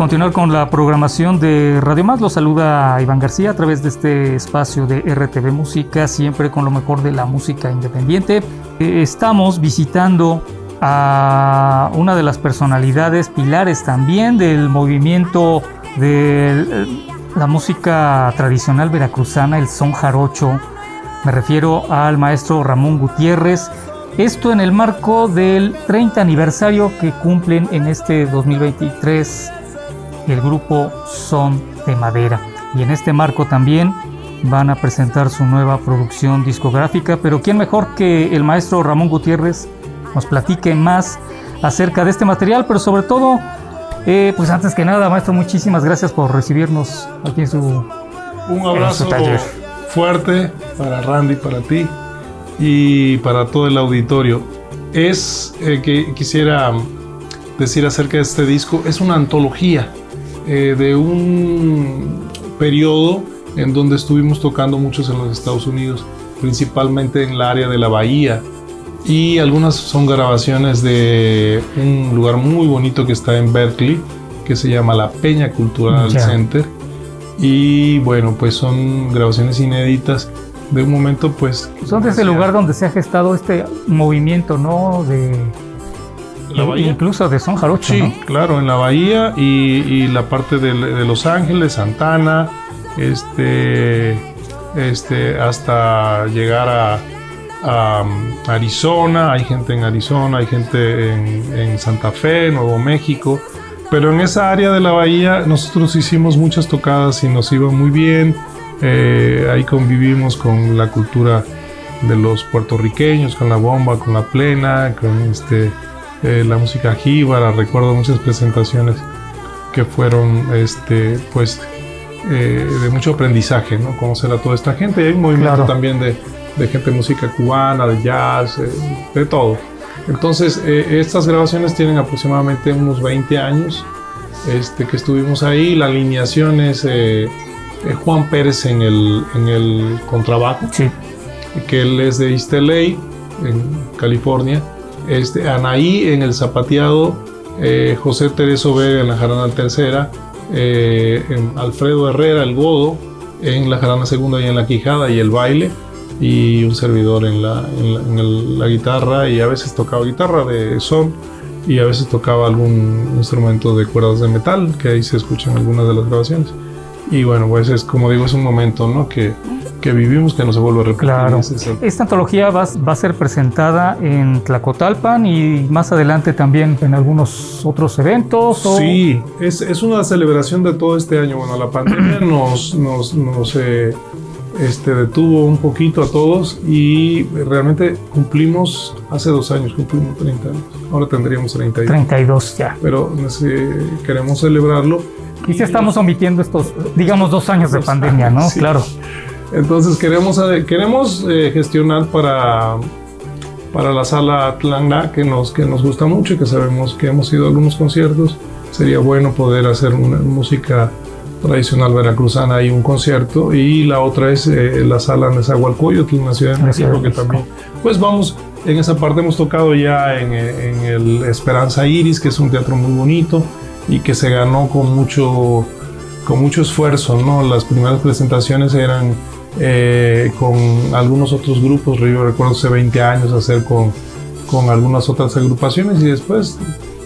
Continuar con la programación de Radio Más. Los saluda Iván García a través de este espacio de RTV Música, siempre con lo mejor de la música independiente. Eh, estamos visitando a una de las personalidades pilares también del movimiento de la música tradicional veracruzana, el son jarocho. Me refiero al maestro Ramón Gutiérrez. Esto en el marco del 30 aniversario que cumplen en este 2023 el grupo Son de Madera. Y en este marco también van a presentar su nueva producción discográfica, pero ¿quién mejor que el maestro Ramón Gutiérrez nos platique más acerca de este material, pero sobre todo, eh, pues antes que nada, maestro, muchísimas gracias por recibirnos aquí en su, Un abrazo taller. fuerte para Randy, para ti y para todo el auditorio. Es eh, que quisiera decir acerca de este disco, es una antología eh, de un periodo en donde estuvimos tocando muchos en los Estados Unidos, principalmente en el área de la bahía. Y algunas son grabaciones de un lugar muy bonito que está en Berkeley, que se llama la Peña Cultural. Center. Y bueno, pues son grabaciones inéditas de un momento pues... Son de ese lugar donde se ha gestado este movimiento, ¿no? De, La bahía. incluso de son jarocho, Sí, ¿no? claro, en la bahía y, y la parte de, de Los Ángeles, Santana, este, este, hasta llegar a, a, um, Arizona, hay gente en Arizona, hay gente en, en Santa Fe, Nuevo México, pero en esa área de la bahía nosotros hicimos muchas tocadas y nos iba muy bien, eh, ahí convivimos con la cultura de los puertorriqueños, con la bomba, con la plena, con este, eh, la música jíbara, recuerdo muchas presentaciones que fueron este, pues, eh, de mucho aprendizaje, ¿no? Conocer a toda esta gente. Y hay un movimiento Claro. también de, de gente de música cubana, de jazz, eh, de todo. Entonces, eh, estas grabaciones tienen aproximadamente unos 20 años este, que estuvimos ahí. La alineación es eh, eh, Juan Pérez en el, en el contrabajo Sí. que él es de East LA, en California. Este, Anaí en el zapateado, eh, José Tereso Vega en la jarana tercera, eh, en Alfredo Herrera, el godo, en la jarana segunda y en la quijada y el baile, y un servidor en la, en la- en el- la guitarra, y a veces tocaba guitarra de son, y a veces tocaba algún instrumento de cuerdas de metal, que ahí se escuchan algunas de las grabaciones. Y bueno, pues es como digo, es un momento ¿no? que, que vivimos que no se vuelve a repetir. Claro. Esta antología va, va a ser presentada en Tlacotalpan y más adelante también en algunos otros eventos. o- Sí, es, es una celebración de todo este año. Bueno, la pandemia nos, nos, nos, eh, este, detuvo un poquito a todos y realmente cumplimos, hace dos años cumplimos 30 años. Ahora tendríamos 32. 32 ya. Pero eh, queremos celebrarlo. Y sí estamos omitiendo estos, digamos, dos años de pandemia, ¿no? sí. Claro. Entonces queremos, eh, queremos eh, gestionar para, para la sala Atlanta, que nos, que nos gusta mucho y que sabemos que hemos ido a algunos conciertos. Sería bueno poder hacer una música tradicional veracruzana y un concierto. Y la otra es eh, la sala Nezahualcóyotl, en la Ciudad de México, que también. Pues vamos, en esa parte hemos tocado ya en, eh, en el Esperanza Iris, que es un teatro muy bonito y que se ganó con mucho con mucho esfuerzo, ¿no? Las primeras presentaciones eran eh, con algunos otros grupos, yo recuerdo hace 20 años hacer con, con algunas otras agrupaciones y después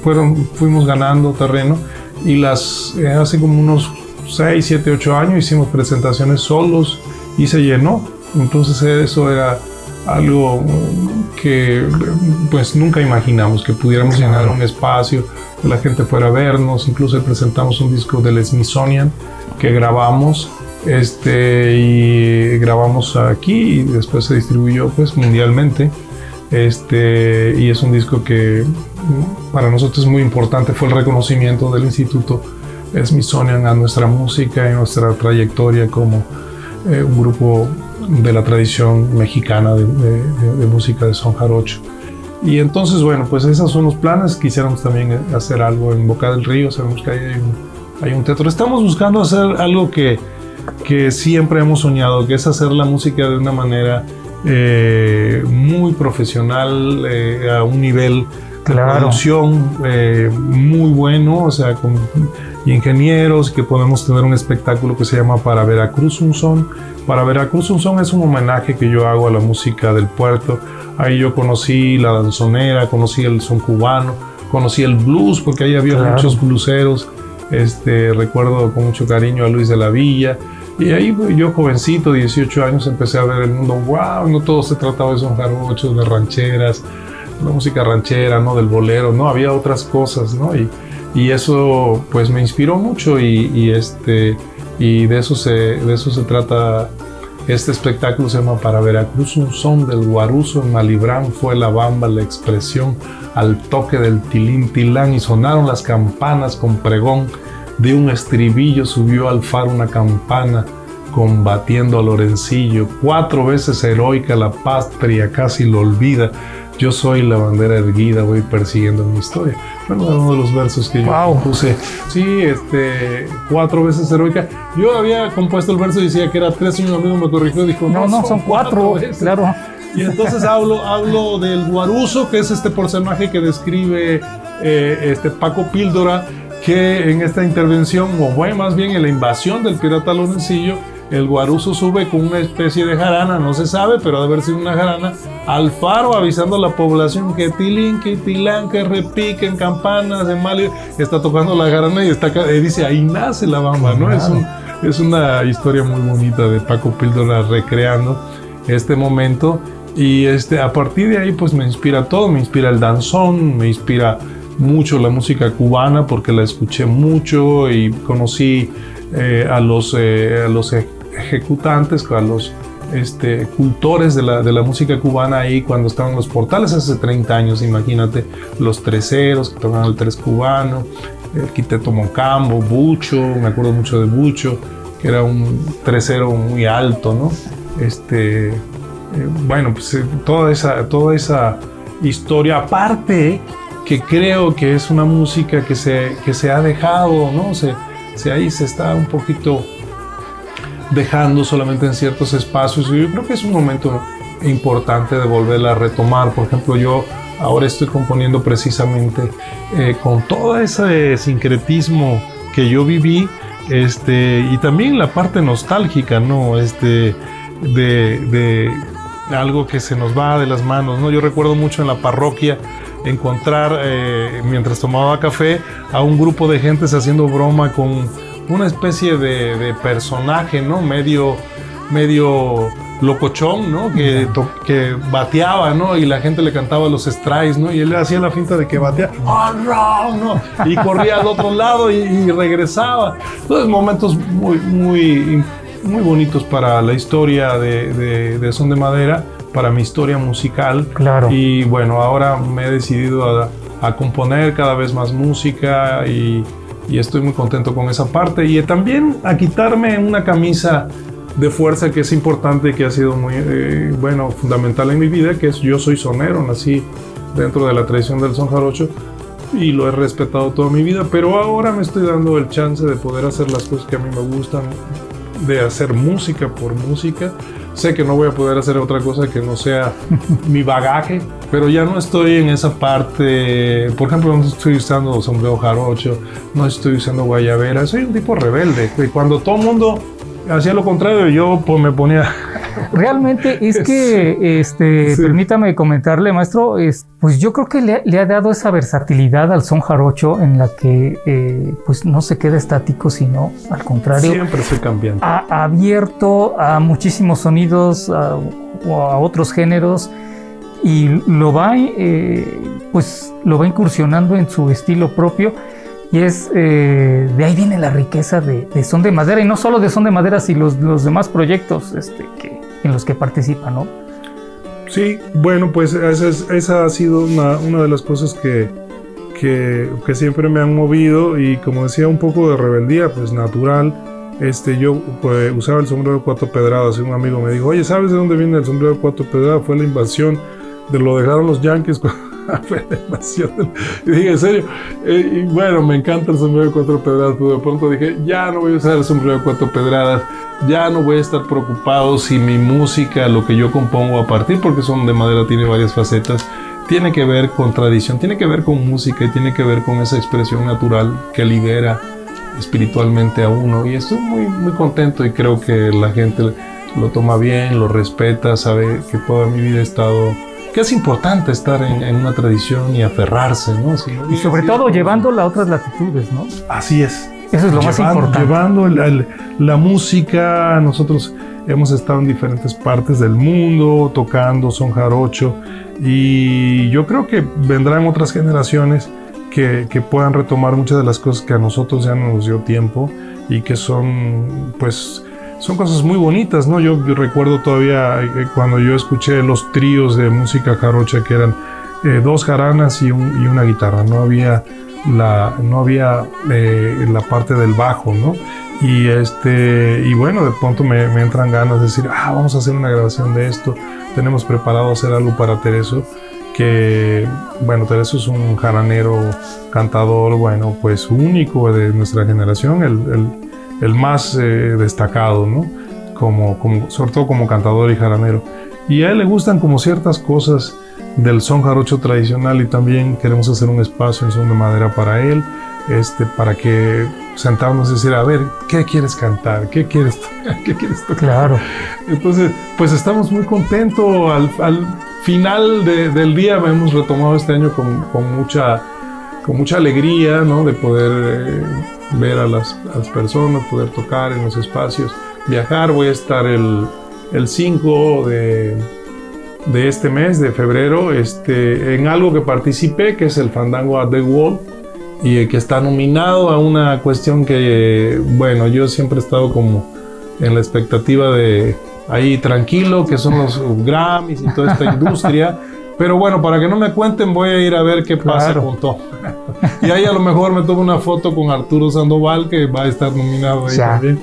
fueron, fuimos ganando terreno y las eh, hace como unos 6, 7, 8 años hicimos presentaciones solos y se llenó. Entonces eso era algo que pues nunca imaginamos que pudiéramos llenar un espacio, que la gente fuera a vernos, incluso presentamos un disco del Smithsonian que grabamos este y grabamos aquí y después se distribuyó pues mundialmente este y es un disco que para nosotros es muy importante fue el reconocimiento del instituto Smithsonian a nuestra música y nuestra trayectoria como eh, un grupo de la tradición mexicana de, música de son jarocho. Y entonces, bueno, pues esos son los planes. Quisiéramos también hacer algo en Boca del Río. Sabemos que hay un, hay un teatro. Estamos buscando hacer algo que, que siempre hemos soñado, que es hacer la música de una manera eh, muy profesional, eh, a un nivel de producción eh, muy bueno, o sea, con ingenieros, que podemos tener un espectáculo que se llama Para Veracruz un son para Veracruz un son es un homenaje que yo hago a la música del puerto. Ahí yo conocí la danzonera, conocí el son cubano, conocí el blues, porque ahí había muchos blueseros. Este, recuerdo con mucho cariño a Luis de la Villa. Y ahí yo jovencito, 18 años, empecé a ver el mundo. ¡Wow! No todo se trataba de son jarochos, de rancheras, la música ranchera, ¿no? Del bolero, ¿no? Había otras cosas, ¿no? Y, y eso pues me inspiró mucho y, este y de eso se, de eso se trata. Este espectáculo se llama Para Veracruz, un son del guaruso en Malibrán fue la bamba, la expresión al toque del tilín tilán y sonaron las campanas con pregón. De un estribillo subió al faro una campana combatiendo a Lorencillo. Cuatro veces heroica la patria casi lo olvida. Yo soy la bandera erguida, voy persiguiendo mi historia. Bueno, uno de los versos que yo puse. Sí, este, cuatro veces heroica. Yo había compuesto el verso y decía que era tres y un amigo me corrigió y dijo, no, no, son, cuatro, claro. Y entonces hablo, hablo del guaruso, que es este personaje que describe eh, este Paco Píldora, que en esta intervención, o bueno, más bien en la invasión del pirata Lorencillo, el guaruso sube con una especie de jarana, no se sabe, pero debe haber sido una jarana, al faro avisando a la población que tilín, que tilán, que repiquen campanas, de mal, está tocando la jarana y está, dice, ahí nace la bamba, ¿no? Es, es una historia muy bonita de Paco Píldora recreando este momento y este, a partir de ahí pues me inspira todo, me inspira el danzón, me inspira mucho la música cubana porque la escuché mucho y conocí eh, a, los, eh, a los ejecutantes, a los este, cultores de la, de la, música cubana ahí cuando estaban los portales hace 30 años, imagínate, los treseros que tocaban el tres cubano, el quiteto Mocambo, Bucho, me acuerdo mucho de Bucho, que era un tresero muy alto, ¿no? Este, eh, bueno, pues toda, esa, toda esa historia, aparte que creo que es una música que se, que se ha dejado, ¿no? Se, se ahí se está un poquito dejando solamente en ciertos espacios. Y yo creo que es un momento importante de volverla a retomar. Por ejemplo, yo ahora estoy componiendo precisamente eh, con todo ese sincretismo que yo viví este, y también la parte nostálgica, ¿no? Este, de, de algo que se nos va de las manos, ¿no? Yo recuerdo mucho en la parroquia encontrar, eh, mientras tomaba café, a un grupo de gentes haciendo broma con una especie de, personaje, ¿no? Medio, medio locochón, ¿no? Que, que bateaba, ¿no? Y la gente le cantaba los strikes, ¿no? Y él hacía la finta de que bateaba, ¡oh, no! Y corría al otro lado y, regresaba. Entonces, momentos muy, muy, muy bonitos para la historia de, de, Son de Madera, para mi historia musical. Claro. Y bueno, ahora me he decidido a, a componer cada vez más música y y estoy muy contento con esa parte y también a quitarme una camisa de fuerza que es importante que ha sido muy eh, bueno fundamental en mi vida que es yo soy sonero nací dentro de la tradición del son jarocho y lo he respetado toda mi vida pero ahora me estoy dando el chance de poder hacer las cosas que a mí me gustan de hacer música por música Sé que no voy a poder hacer otra cosa que no sea mi bagaje, pero ya no estoy en esa parte. Por ejemplo, no estoy usando sombrero jarocho, no estoy usando guayabera. Soy un tipo rebelde. Y cuando todo el mundo hacía lo contrario, yo pues, me ponía realmente es que, este, permítame comentarle, maestro, es, pues yo creo que le, ha dado esa versatilidad al son jarocho en la que eh, pues no se queda estático, sino al contrario. Siempre se cambiando. Ha abierto a muchísimos sonidos, a, a otros géneros y lo va, eh, pues, lo va incursionando en su estilo propio y es eh, de ahí viene la riqueza de, Son de Madera y no solo de Son de Madera, sino los, los demás proyectos este, que, en los que participa, ¿no? Sí, bueno, pues esa, ha sido una, una, de las cosas que, que, que, siempre me han movido y como decía, un poco de rebeldía, pues natural. Este, yo pues, usaba el sombrero de cuatro pedradas y un amigo me dijo, oye, ¿sabes de dónde viene el sombrero de cuatro pedradas? Fue la invasión de lo dejaron los Yankees. Y dije, en serio, eh, y bueno, me encanta el sombrero de cuatro pedradas, pero de pronto dije, ya no voy a usar el sombrero de cuatro pedradas, ya no voy a estar preocupado si mi música, lo que yo compongo a partir, porque son de madera, tiene varias facetas, tiene que ver con tradición, tiene que ver con música y tiene que ver con esa expresión natural que libera espiritualmente a uno. Y estoy muy, muy contento y creo que la gente lo toma bien, lo respeta, sabe que toda mi vida he estado que es importante estar en, una tradición y aferrarse, ¿no? y sobre todo llevándola a otras latitudes, ¿no? Así es. Eso es lo más importante. Llevando la, música, nosotros hemos estado en diferentes partes del mundo tocando son jarocho y yo creo que vendrán otras generaciones que, que puedan retomar muchas de las cosas que a nosotros ya no nos dio tiempo y que son pues son cosas muy bonitas, ¿no? Yo recuerdo todavía eh, cuando yo escuché los tríos de música jarocha que eran eh, dos jaranas y, una guitarra, no había la, no había eh, la parte del bajo, ¿no? Y, este, y bueno, de pronto me, entran ganas de decir, ah, vamos a hacer una grabación de esto, tenemos preparado hacer algo para Tereso, que, bueno, Tereso es un jaranero, cantador, bueno, pues único de nuestra generación, el el más eh, destacado, ¿no? Como, como, sobre todo como cantador y jaranero. Y a él le gustan como ciertas cosas del son jarocho tradicional y también queremos hacer un espacio en son de madera para él, este, para que sentarnos y decir, a ver, ¿qué quieres cantar? ¿Qué quieres, ¿qué quieres tocar? Claro. Entonces, pues estamos muy contentos. Al, al final del día hemos retomado este año con, con mucha con mucha alegría, ¿no? De poder eh, ver a las, personas, poder tocar en los espacios, viajar. Voy a estar el, el 5 de, de, este mes, de febrero, este, en algo que participé, que es el Fandango at the Wall, y que está nominado a una cuestión que, bueno, yo siempre he estado como en la expectativa de ahí tranquilo, que son los Grammys y toda esta industria. Pero bueno, para que no me cuenten, voy a ir a ver qué pasa con todo. y ahí a lo mejor me tomo una foto con Arturo Sandoval, que va a estar nominado ahí también.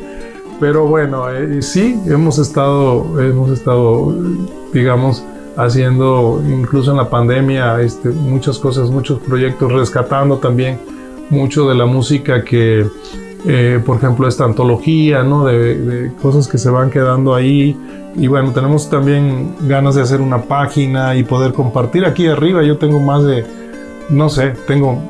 Pero bueno, eh, sí, hemos estado, hemos estado, digamos, haciendo, incluso en la pandemia, este, muchas cosas, muchos proyectos, rescatando también mucho de la música que, eh, por ejemplo, esta antología, ¿no? de, cosas que se van quedando ahí y bueno, tenemos también ganas de hacer una página y poder compartir. Aquí arriba yo tengo más de, no sé, tengo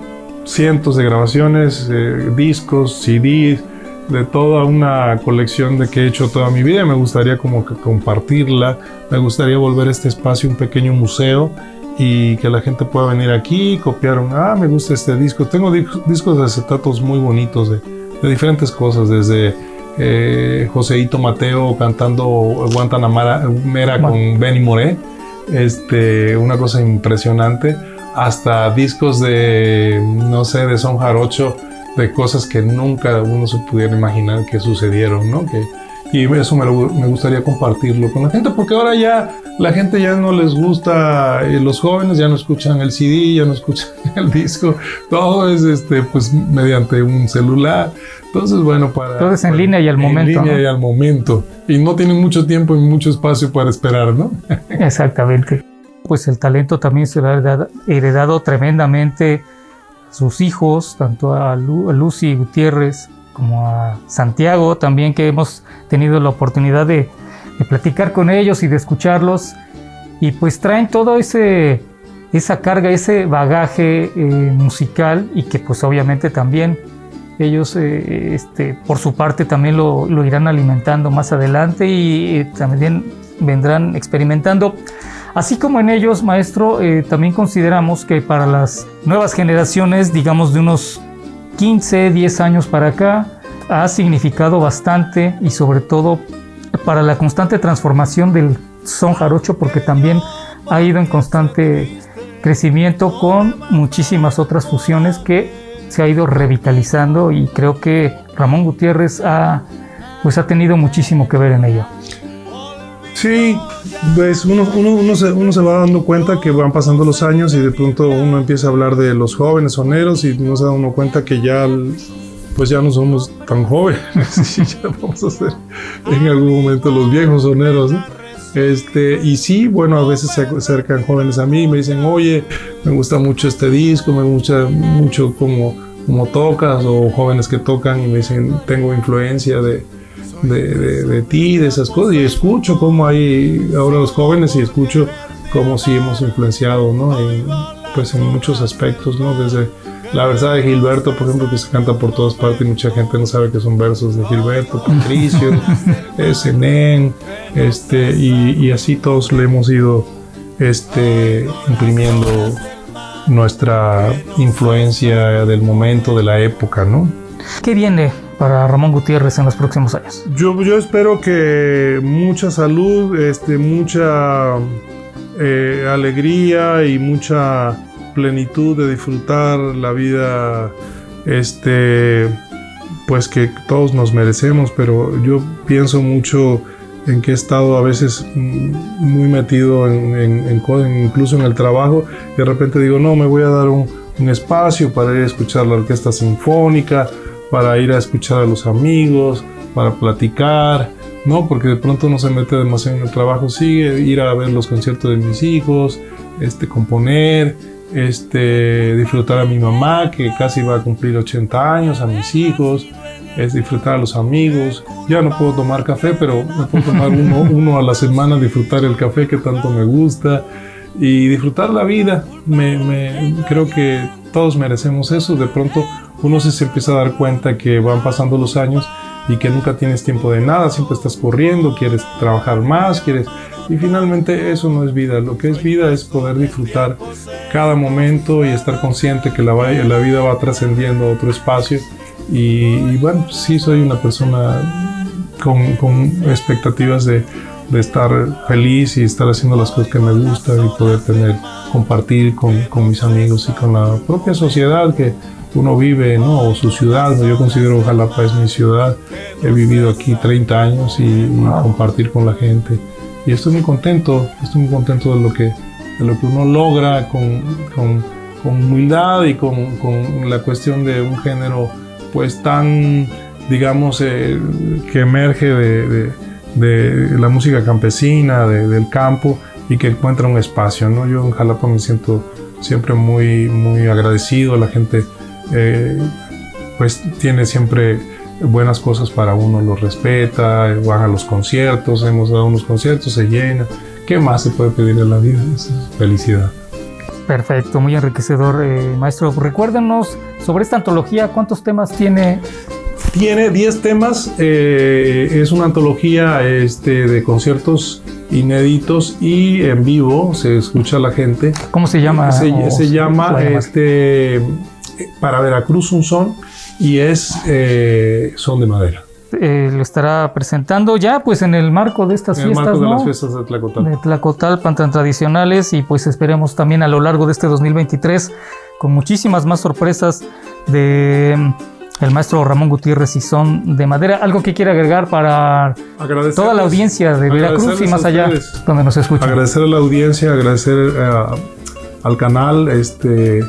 cientos de grabaciones, eh, discos, CDs, de toda una colección de que he hecho toda mi vida. Me gustaría como que compartirla. Me gustaría volver a este espacio un pequeño museo y que la gente pueda venir aquí, copiar un, ah, me gusta este disco. Tengo discos de acetatos muy bonitos de, de diferentes cosas, desde eh, Joseito Mateo cantando Guantanamera con Benny Moré, este, una cosa impresionante, hasta discos de, no sé, de son jarocho, de cosas que nunca uno se pudiera imaginar que sucedieron, ¿no? Que, y eso me, me, gustaría compartirlo con la gente, porque ahora ya la gente ya no les gusta, eh, los jóvenes ya no escuchan el CD, ya no escuchan el disco, todo es este, pues mediante un celular. Entonces, bueno, para... Todo es en línea y al momento. En línea y al momento. Y no tienen mucho tiempo y mucho espacio para esperar, ¿no? Exactamente. Pues el talento también se ha heredado, heredado tremendamente sus hijos, tanto a, Lucy Gutiérrez como a Santiago también, que hemos tenido la oportunidad de, platicar con ellos y de escucharlos. Y pues traen todo ese esa carga, ese bagaje eh, musical y que pues obviamente también ellos eh, este, por su parte también lo, irán alimentando más adelante y también vendrán experimentando. Así como en ellos, maestro, eh, también consideramos que para las nuevas generaciones, digamos de unos 15, 10 años para acá, ha significado bastante y sobre todo para la constante transformación del son jarocho, porque también ha ido en constante crecimiento con muchísimas otras fusiones que se ha ido revitalizando y creo que Ramón Gutiérrez ha, pues ha tenido muchísimo que ver en ello. Sí, pues uno, uno, se, uno, se, va dando cuenta que van pasando los años y de pronto uno empieza a hablar de los jóvenes soneros y no se da uno cuenta que ya pues ya no somos tan jóvenes y ya vamos a ser en algún momento los viejos soneros. Este, y sí, bueno, a veces se acercan jóvenes a mí y me dicen, oye, me gusta mucho este disco, me gusta mucho como, como tocas, o jóvenes que tocan y me dicen, tengo influencia de, de, de, ti, de esas cosas, y escucho cómo hay ahora los jóvenes y escucho cómo sí hemos influenciado, ¿no? En, pues en muchos aspectos, ¿no? Desde la verdad de Gilberto, por ejemplo, que se canta por todas partes y mucha gente no sabe que son versos de Gilberto, Patricio, Nen, este, y, así todos le hemos ido este, imprimiendo nuestra influencia del momento, de la época, ¿no? ¿Qué viene para Ramón Gutiérrez en los próximos años? Yo, yo espero que mucha salud, este, mucha eh, alegría y mucha plenitud de disfrutar la vida, este, pues que todos nos merecemos, pero yo pienso mucho en que he estado a veces muy metido en, incluso en el trabajo, y de repente digo, no, me voy a dar un, un espacio para ir a escuchar la orquesta sinfónica, para ir a escuchar a los amigos, para platicar, no, porque de pronto no se mete demasiado en el trabajo, sigue ir a ver los conciertos de mis hijos, este, componer, este, disfrutar a mi mamá, que casi va a cumplir 80 años, a mis hijos, es disfrutar a los amigos. Ya no puedo tomar café, pero me puedo tomar uno, uno a la semana, disfrutar el café que tanto me gusta y disfrutar la vida. Me, me, creo que todos merecemos eso. De pronto uno se empieza a dar cuenta que van pasando los años y que nunca tienes tiempo de nada, siempre estás corriendo, quieres trabajar más, quieres y finalmente eso no es vida, lo que es vida es poder disfrutar cada momento y estar consciente que la, la vida va trascendiendo a otro espacio. Y, bueno, sí soy una persona con, con expectativas de, de, estar feliz y estar haciendo las cosas que me gustan y poder tener, compartir con, con mis amigos y con la propia sociedad que uno vive, ¿no? O su ciudad, yo considero Jalapa es mi ciudad, he vivido aquí 30 años y, y compartir con la gente y estoy muy contento, estoy muy contento de lo que, de lo que uno logra con, con, con humildad y con, con, la cuestión de un género pues tan, digamos, eh, que emerge de, de, de, la música campesina, del campo y que encuentra un espacio. ¿no? Yo en Jalapa me siento siempre muy, muy agradecido, la gente eh, pues tiene siempre buenas cosas para uno, lo respeta, van a los conciertos, hemos dado unos conciertos, se llena. ¿Qué más se puede pedir en la vida? Es felicidad. Perfecto, muy enriquecedor, eh, maestro. Recuérdenos sobre esta antología, ¿cuántos temas tiene? Tiene 10 temas, eh, es una antología este, de conciertos inéditos y en vivo, se escucha a la gente. ¿Cómo se llama? Se, se llama este, Para Veracruz un son y es eh, son de madera. Eh, lo estará presentando ya pues en el marco de estas en fiestas, el marco ¿no? de las fiestas de Tlacotal. De Tlacotalpan tan tradicionales y pues esperemos también a lo largo de este 2023 con muchísimas más sorpresas de mm, el maestro Ramón Gutiérrez y son de madera. Algo que quiere agregar para toda la audiencia de Veracruz y más allá donde nos escuchan. Agradecer a la audiencia, agradecer a, al canal, este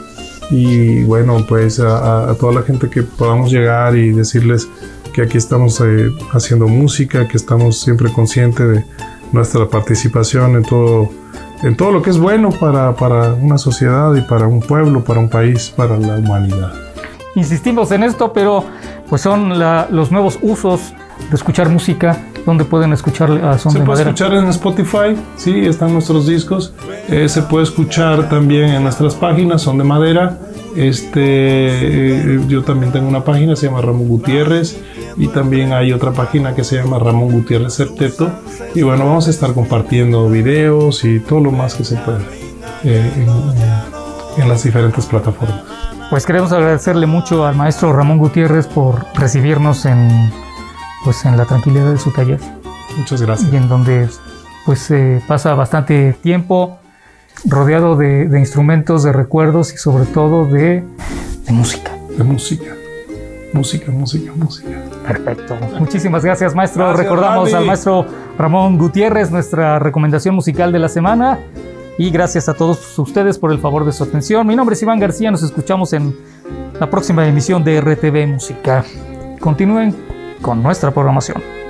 y bueno, pues a, toda la gente que podamos llegar y decirles que aquí estamos eh, haciendo música, que estamos siempre conscientes de nuestra participación en todo, en todo lo que es bueno para, para una sociedad y para un pueblo, para un país, para la humanidad. Insistimos en esto, pero pues son la, los nuevos usos escuchar música, ¿dónde pueden escuchar a Son se de puede Madera? escuchar en Spotify, sí, están nuestros discos. Eh, se puede escuchar también en nuestras páginas, Son de Madera. Este, eh, yo también tengo una página, se llama Ramón Gutiérrez. Y también hay otra página que se llama Ramón Gutiérrez Septeto. Y bueno, vamos a estar compartiendo videos y todo lo más que se pueda eh, en, en las diferentes plataformas. Pues queremos agradecerle mucho al maestro Ramón Gutiérrez por recibirnos en, pues, en la tranquilidad de su taller Muchas gracias. y en donde pues eh, pasa bastante tiempo rodeado de, de instrumentos, de recuerdos y sobre todo de, de música. De música. Música, música, música. Perfecto. Muchísimas gracias, maestro. Gracias, Recordamos Randy. al maestro Ramón Gutiérrez, nuestra recomendación musical de la semana. Y gracias a todos ustedes por el favor de su atención. Mi nombre es Iván García. Nos escuchamos en la próxima emisión de RTV Música. Continúen con nuestra programación.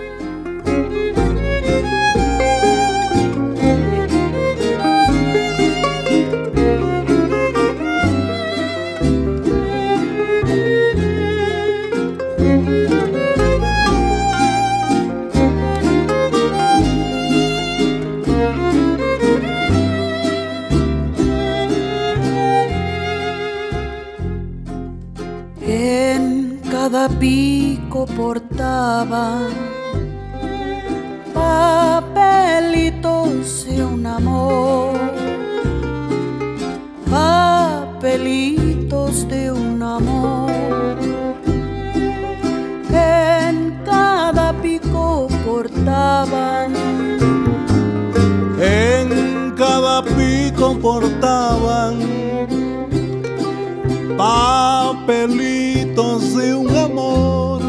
Papelitos de un amor,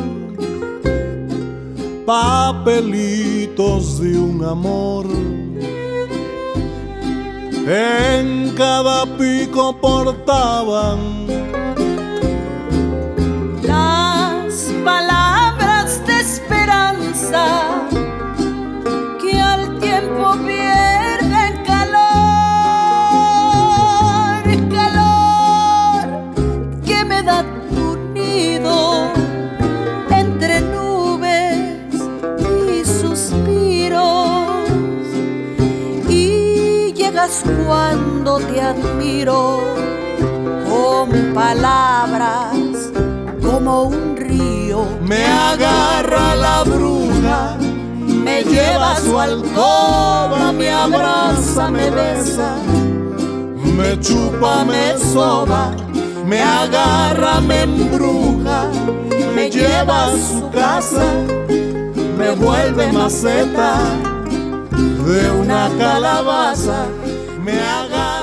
papelitos de un amor. En cada pico portaban cuando te admiro con palabras como un río. me agarra la bruja, Me lleva a su alcoba, me abraza, me besa, me chupa, me soba, me agarra, me embruja, me lleva a su casa, me vuelve maceta. de una calabaza, me agarra la